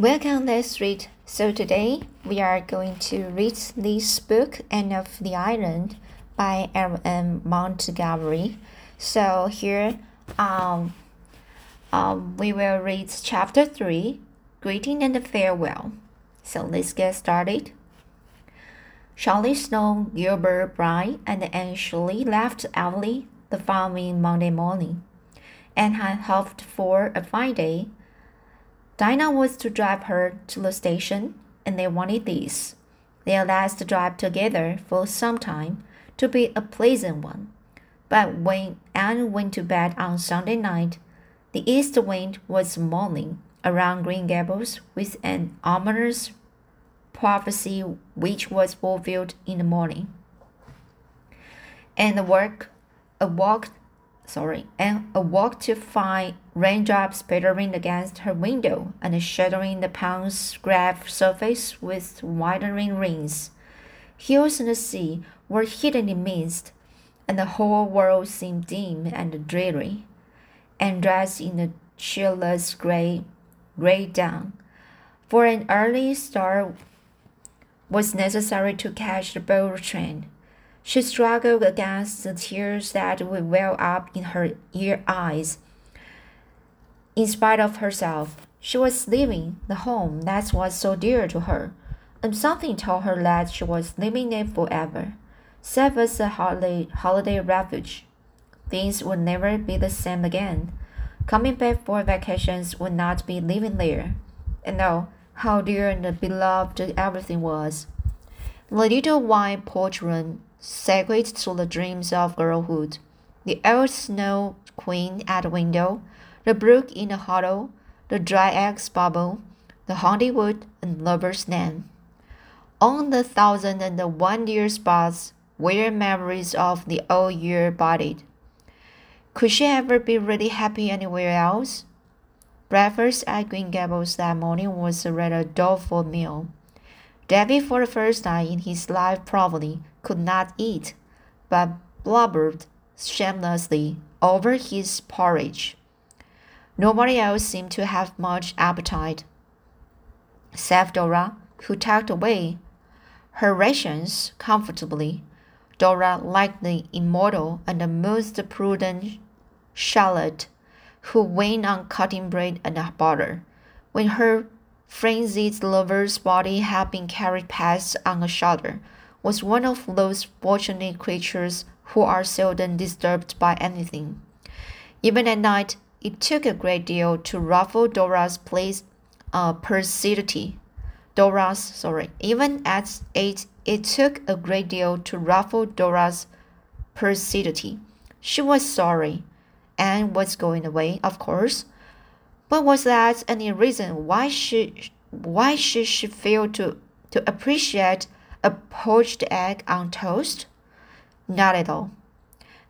Welcome, let's read. So today we are going to read this book, Anne of the Island, by M. Montgomery. So here, um, um, we will read chapter three, greeting and farewell. So let's get started. Charlie Sloane, Gilbert Blythe, and Anne Shirley left Avonlea the following Monday morning, and had hoped for a fine day Diana was to drive her to the station, and they wanted this. Their last drive together for some time to be a pleasant one. But when Anne went to bed on Sunday night, the east wind was moaning around Green Gables with an ominous prophecy which was fulfilled in the morning. And the work awoke sorry, and awoke to find raindrops pattering against her window and shadowing the pond's grave surface with widening rings. Hills and the sea were hidden in mist, and the whole world seemed dim and dreary, and dressed in a cheerless gray, gray dawn. For an early start was necessary to catch the boat train. She struggled against the tears that would well up in her ear eyes. In spite of herself, she was leaving the home that was so dear to her, and something told her that she was leaving it forever, save as a holiday, holiday refuge. Things would never be the same again. Coming back for vacations would not be living there. And oh, how dear and beloved everything was. The little white porch room sacred to the dreams of girlhood. The old snow queen at the window, the brook in the hollow, the Dryad's Bubble, the haunted wood and Lover's Lane. On the thousand and the one dear spots where memories of the old year bodied. Could she ever be really happy anywhere else? Breakfast at Green Gables that morning was a rather doleful meal. Davy, for the first time in his life, probably could not eat, but blubbered shamelessly over his porridge. Nobody else seemed to have much appetite, save Dora, who tucked away her rations comfortably. Dora, like the immortal and the most prudent Charlotte, who went on cutting bread and butter, when her frenzied lover's body had been carried past on a shoulder, was one of those fortunate creatures who are seldom disturbed by anything. Even at night, it took a great deal to ruffle Dora's place, uh, placidity. Dora's, sorry, even at eight, it took a great deal to ruffle Dora's placidity. She was sorry, and was going away, of course, but was that any reason why she why should she fail to, to appreciate a poached egg on toast? Not at all.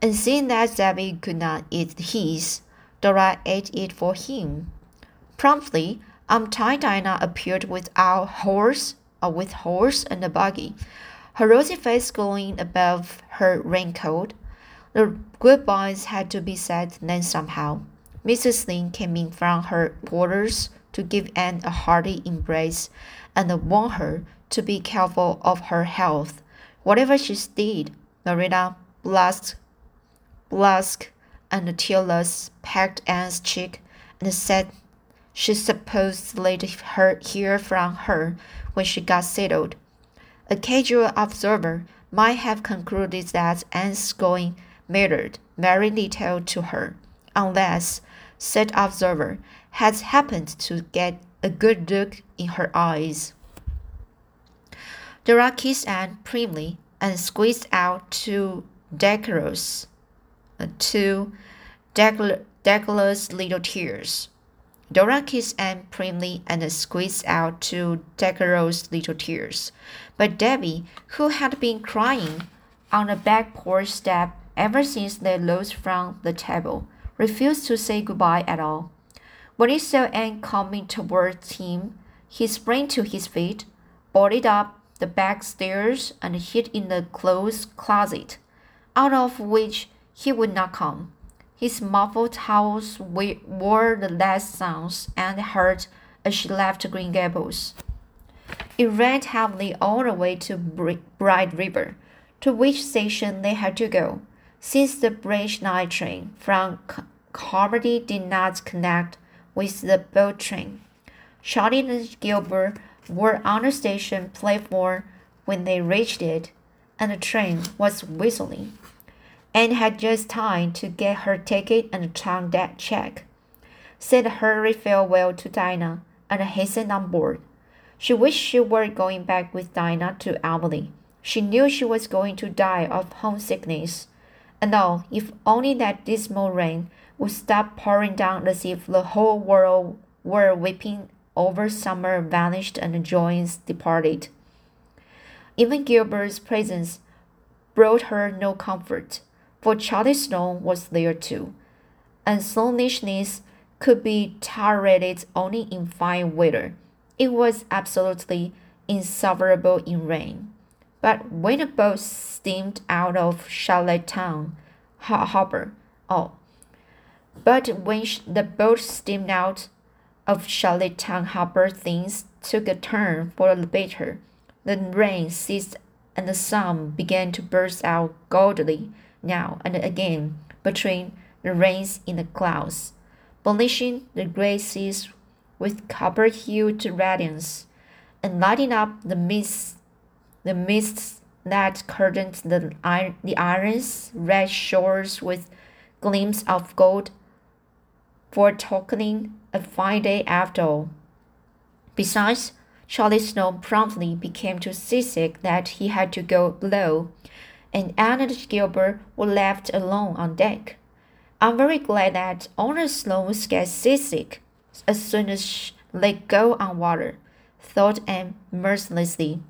And seeing that Davy could not eat his, Dora ate it for him. Promptly, Aunt Diana appeared with our horse, or with horse and a buggy, her rosy face glowing above her raincoat. The goodbyes had to be said then somehow. Mrs. Lynde came in from her quarters to give Anne a hearty embrace and warn her to be careful of her health. Whatever she did, Marilla blushed, blushed and tearless pecked Anne's cheek and said she supposed they'd hear from her when she got settled. A casual observer might have concluded that Anne's going mattered very little to her, unless said observer, has happened to get a good look in her eyes. Dora kissed Anne primly and squeezed out two decorous, uh, two decorous little tears. Dora kissed Anne primly and squeezed out two decorous little tears. But Debbie, who had been crying on the back porch step ever since they rose from the table, refused to say goodbye at all. When he saw Anne coming towards him, he sprang to his feet, bolted up the back stairs, and hid in the clothes closet, out of which he would not come. His muffled howls wore the last sounds and heard as she left Green Gables. It rained heavily all the way to Bright River, to which station they had to go, since the bridge night train from Carmody did not connect with the boat train. Charlie and Gilbert were on the station platform when they reached it, and the train was whistling. Anne had just time to get her ticket and town debt check, said hurried farewell to Diana, and hastened on board. She wished she were going back with Diana to Avonlea. She knew she was going to die of homesickness. And oh, if only that dismal rain would stop pouring down as if the whole world were weeping over summer vanished and joys departed. Even Gilbert's presence brought her no comfort, for Charlie Sloane was there too, and Sloanishness could be tolerated only in fine weather. It was absolutely insufferable in rain. But when oh, the boat steamed out of Charlottetown harbor, oh, but when the boat steamed out of Charlottetown harbor, things took a turn for the better. The rain ceased and the sun began to burst out gaudily now and again between the rains in the clouds, burnishing the grey seas with copper-hued radiance, and lighting up the mists, the mists that curtained the, the iron's red shores with gleams of gold, foretokening a fine day after all. Besides, Charlie Sloane promptly became too seasick that he had to go below, and Anne and Gilbert were left alone on deck. I'm very glad that Owner Sloanes get seasick as soon as they go on water, thought Anne mercilessly.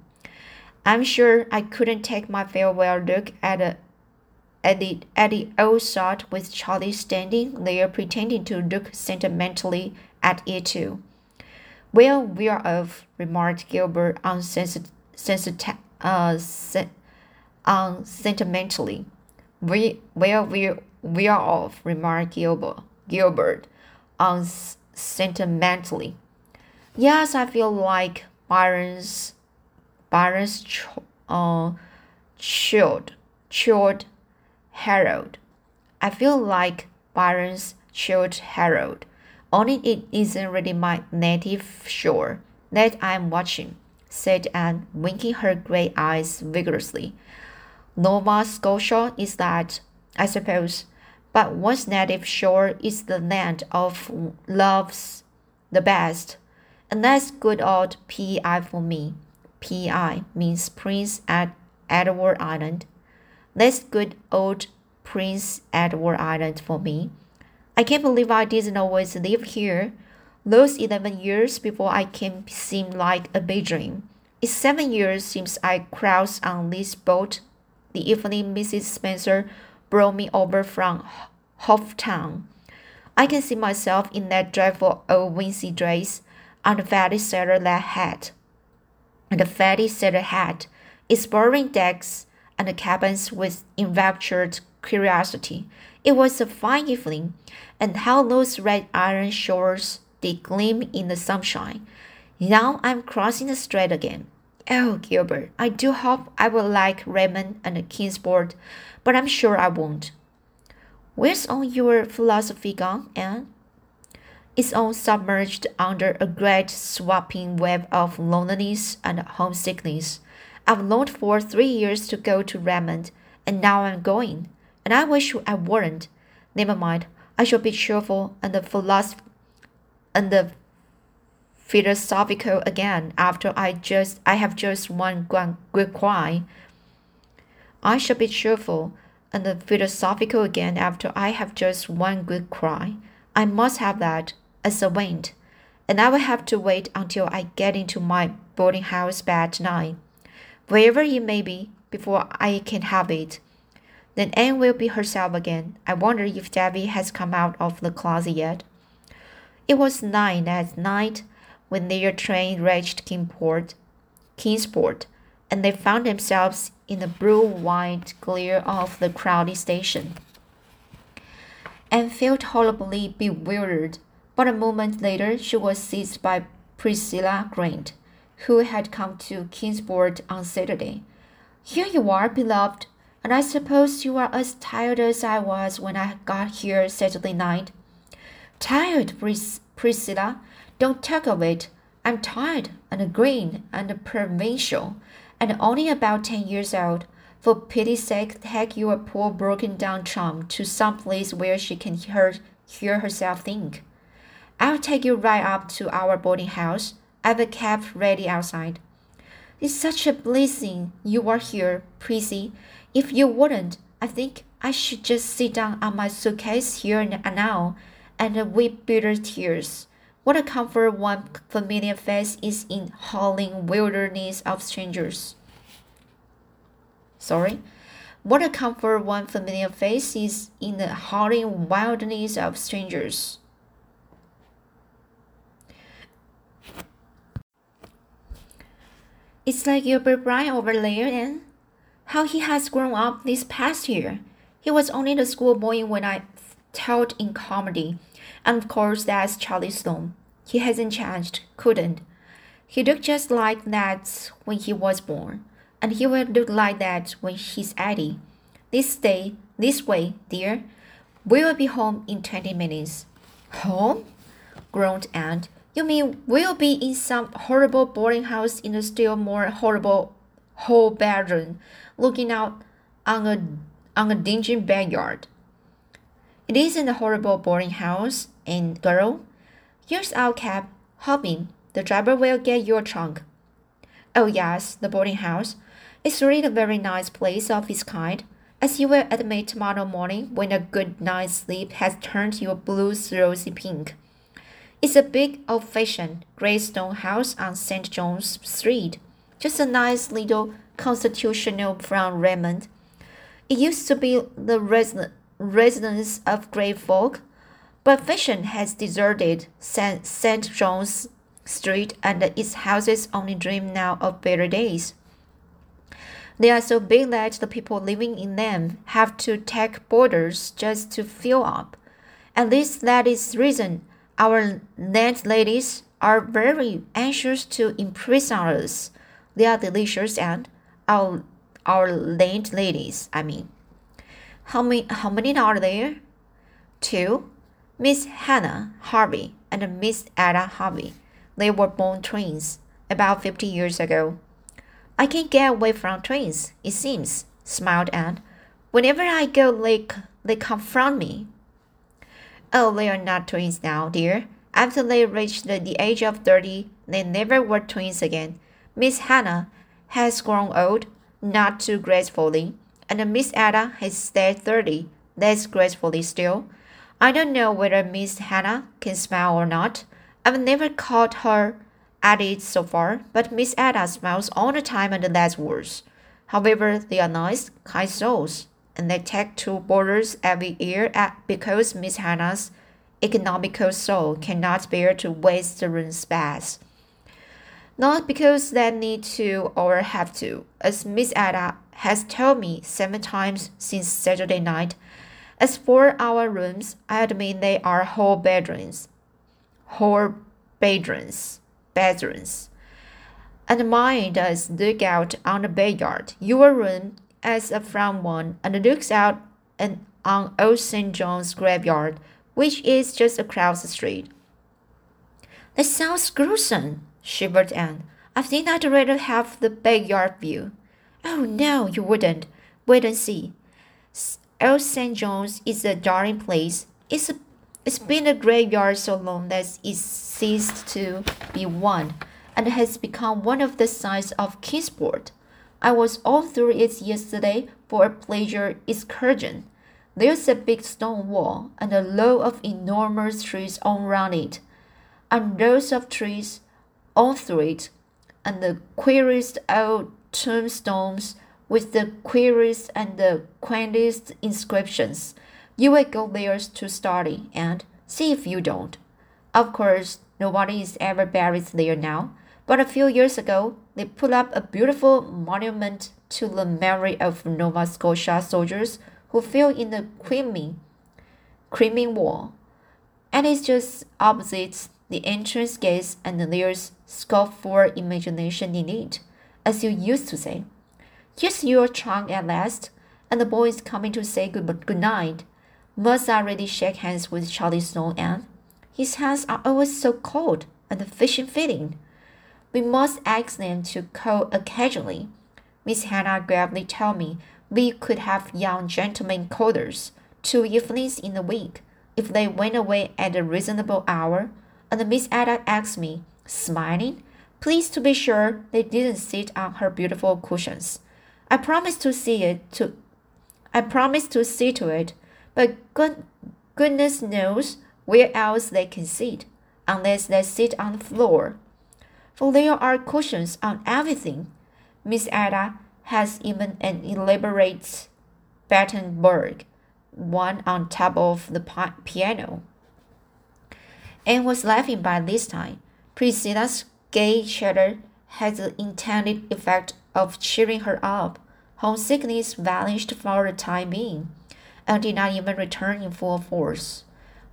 I'm sure I couldn't take my farewell look at a at the at the old sod with Charlie standing there pretending to look sentimentally at it too. Well, we are off, remarked Gilbert unsensiti- uh, sen- unsentimentally. We well we we are off, remarked Gilbert. Gilbert, unsentimentally. Yes, I feel like Byron's Byron's ch- uh, chilled chilled Harold. I feel like Byron's Childe Harold, only it isn't really my native shore that I'm watching, said Anne, winking her gray eyes vigorously. Nova Scotia is that, I suppose, but one's native shore is the land of loves the best, and that's good old P.E.I. for me. P.E.I. means Prince at Edward Island. That's good old Prince Edward Island for me. I can't believe I didn't always live here. Those 11 years before I came seemed like a big dream. It's seven years since I crossed on this boat the evening Mrs. Spencer brought me over from Hopetown. I can see myself in that dreadful old wincey dress and the fatty sailor hat. And the fatty sailor hat, exploring decks and the cabins with enraptured curiosity. It was a fine evening, and how those red iron shores did gleam in the sunshine. Now I'm crossing the strait again. Oh, Gilbert, I do hope I will like Redmond and the Kingsport, but I'm sure I won't. Where's all your philosophy gone, Anne? It's all submerged under a great swapping web of loneliness and homesickness. I've longed for three years to go to Redmond, and now I'm going. And I wish I weren't. Never mind. I shall be cheerful and the philosoph- and the philosophical again after I just I have just one good cry. I shall be cheerful and the philosophical again after I have just one good cry. I must have that as a wind, and I will have to wait until I get into my boarding house bed tonight wherever it may be, before I can have it. Then Anne will be herself again. I wonder if Davy has come out of the closet yet. It was nine that night when their train reached Kingsport, Kingsport, and they found themselves in the blue-white glare of the crowded station. Anne felt horribly bewildered, but a moment later she was seized by Priscilla Grant, who had come to Kingsport on Saturday. Here you are, beloved, and I suppose you are as tired as I was when I got here Saturday night. Tired, Pris- Priscilla? Don't talk of it. I'm tired and green and provincial, and only about ten years old. For pity's sake, take your poor broken down chum to some place where she can hear, hear herself think. I'll take you right up to our boarding house. A cab ready outside. It's such a blessing you are here, Prissy. If you wouldn't, I think I should just sit down on my suitcase here and now and weep bitter tears. What a comfort one familiar face is in howling wilderness of strangers. Sorry. What a comfort one familiar face is in the howling wilderness of strangers. It's like Gilbert Blythe over there, and how he has grown up this past year. He was only the schoolboy when I taught in Carmody, and of course that's Charlie Sloane. He hasn't changed, couldn't. He looked just like that when he was born, and he will look like that when he's 80. This day, this way, dear. We will be home in 20 minutes. Home? groaned Aunt. You mean we'll be in some horrible boarding house in a still more horrible whole bedroom, looking out on a on a dingy backyard. It isn't a horrible boarding house, and girl, here's our cab. Hop in. The driver will get your trunk. Oh yes, the boarding house. It's really a very nice place of its kind, as you will admit tomorrow morning when a good night's sleep has turned your blues rosy pink. It's a big old-fashioned gray stone house on St. John's Street. Just a nice little constitutional brown Redmond. It used to be the resident, residence of great folk, but fashion has deserted St. John's Street and its houses only dream now of better days. They are so big that the people living in them have to take boarders just to fill up. At least that is reason our landladies are very anxious to impress on us. They are delicious and our our landladies, I mean. How many how many are there? Two. Miss Hannah Harvey and Miss Ada Harvey. They were born twins about fifty years ago. I can't get away from twins, it seems, smiled Anne. Whenever I go, they, they confront me. Oh, they are not twins now, dear. After they reached the, age of 30, they never were twins again. Miss Hannah has grown old, not too gracefully, and Miss Ada has stayed 30, less gracefully still. I don't know whether Miss Hannah can smile or not. I've never caught her at it so far, but Miss Ada smiles all the time and that's worse. However, they are nice, kind souls and they take two boarders every year at, because Miss Hannah's economical soul cannot bear to waste the room space. Not because they need to or have to, as Miss Ada has told me seven times since Saturday night. As for our rooms, I admit they are whole bedrooms. Whole bedrooms. Bedrooms. And mine does look out on the backyard. Your room as a front one and looks out and on Old St. John's graveyard, which is just across the street. That sounds gruesome, shivered Anne. I think I'd rather have the backyard view. Oh no, you wouldn't. Wait and see. Old St. John's is a darling place. It's a, it's been a graveyard so long that it ceased to be one, and has become one of the sights of Kingsport. I was all through it yesterday for a pleasure excursion. There's a big stone wall and a row of enormous trees all round it, and rows of trees all through it, and the queerest old tombstones with the queerest and the quaintest inscriptions. You will go there to study and see if you don't. Of course, nobody is ever buried there now, but a few years ago, they put up a beautiful monument to the memory of Nova Scotia soldiers who fell in the Crimean, Crimean War. And it's just opposite the entrance gates, and there's scope for imagination in it, as you used to say. Here's your trunk at last, and the boy is coming to say good, good night. Must already shake hands with Charlie Sloane, and his hands are always so cold and fishing fitting. We must ask them to call occasionally. Miss Hannah gravely told me we could have young gentlemen callers two evenings in the week if they went away at a reasonable hour. And Miss Ada asked me, smiling, please to be sure they didn't sit on her beautiful cushions. I promised to see it to I promised to see to it, but good, goodness knows where else they can sit, unless they sit on the floor. For there are cushions on everything, Miss Ada has even an elaborate Battenberg, one on top of the piano. Anne was laughing by this time. Priscilla's gay chatter had the intended effect of cheering her up. Homesickness vanished for the time being, and did not even return in full force.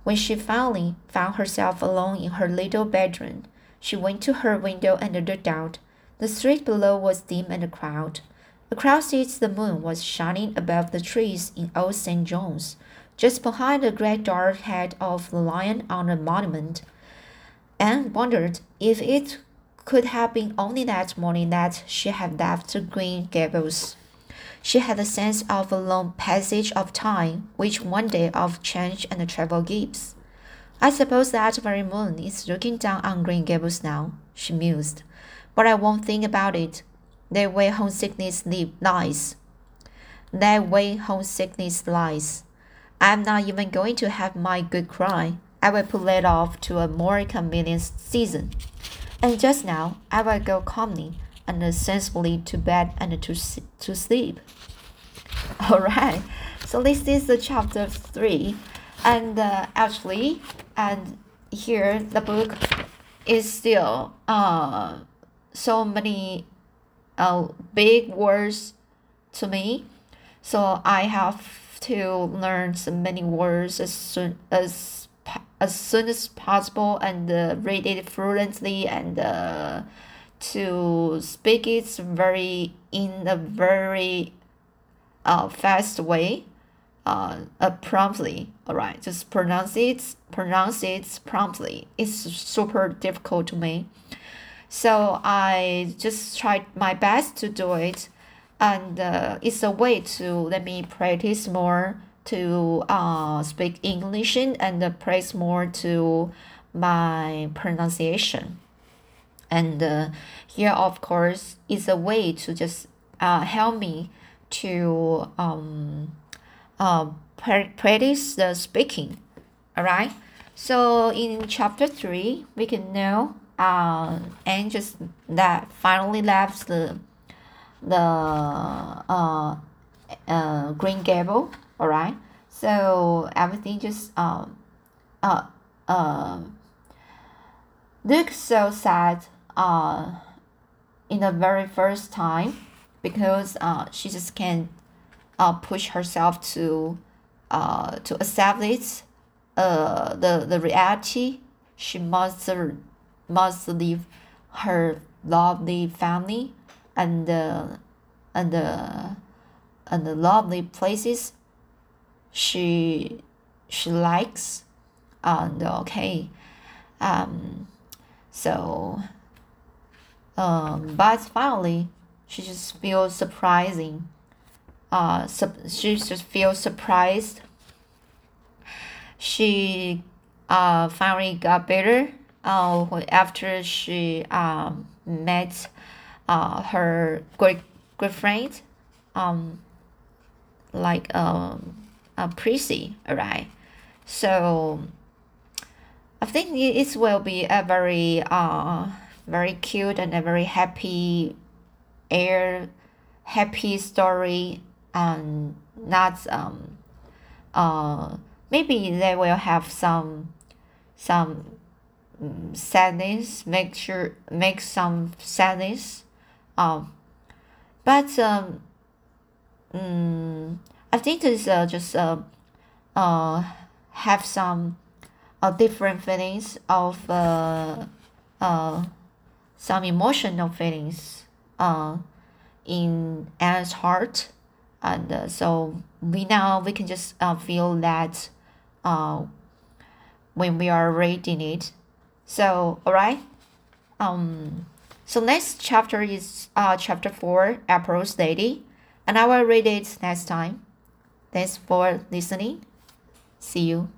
When she finally found herself alone in her little bedroom, she went to her window and looked out. The street below was dim and crowded. Across it, the moon was shining above the trees in Old St. John's, just behind the great dark head of the lion on the monument, and wondered if it could have been only that morning that she had left Green Gables. She had a sense of a long passage of time, which one day of change and travel gives. I suppose that very moon is looking down on Green Gables now, she mused but I won't think about it. That way homesickness lies. That way homesickness lies. I'm not even going to have my good cry. I will put that off to a more convenient season. And just now, I will go calmly and sensibly to bed and to, to sleep. All right, so this is the chapter three, and uh, actually, and here the book is still uh so many uh, big words to me. So I have to learn so many words as soon as as soon as possible and uh, read it fluently and uh, to speak it very in a very uh, fast way uh, uh promptly all right just pronounce it pronounce it promptly. It's super difficult to me. So I just tried my best to do it, and uh, it's a way to let me practice more to uh, speak English and uh, practice more to my pronunciation. And uh, here, of course, is a way to just uh, help me to um, uh, practice the speaking. All right. So in chapter three, we can know uh, and just that finally left the the uh, uh, Green Gable. All right, so everything just um uh uh looks so sad uh in the very first time because uh she just can't uh push herself to uh to it uh the the reality. She must must leave her lovely family and uh, and uh, and the lovely places she she likes. And okay um so um but finally she just feels surprising uh she just feels surprised she uh finally got better uh, after she um, met uh, her great great friend, um, like um, a Prissy, right? So I think it will be a very uh very cute and a very happy air happy story and not um uh maybe they will have some some sadness make sure make some sadness um but um mm, I think it's uh, just uh, uh have some uh, different feelings of uh, uh, some emotional feelings uh, in Anna's heart, and uh, so we now we can just uh, feel that uh, when we are reading it. So all right, um, so next chapter is uh chapter four, April's Lady, and I will read it next time. Thanks for listening. See you.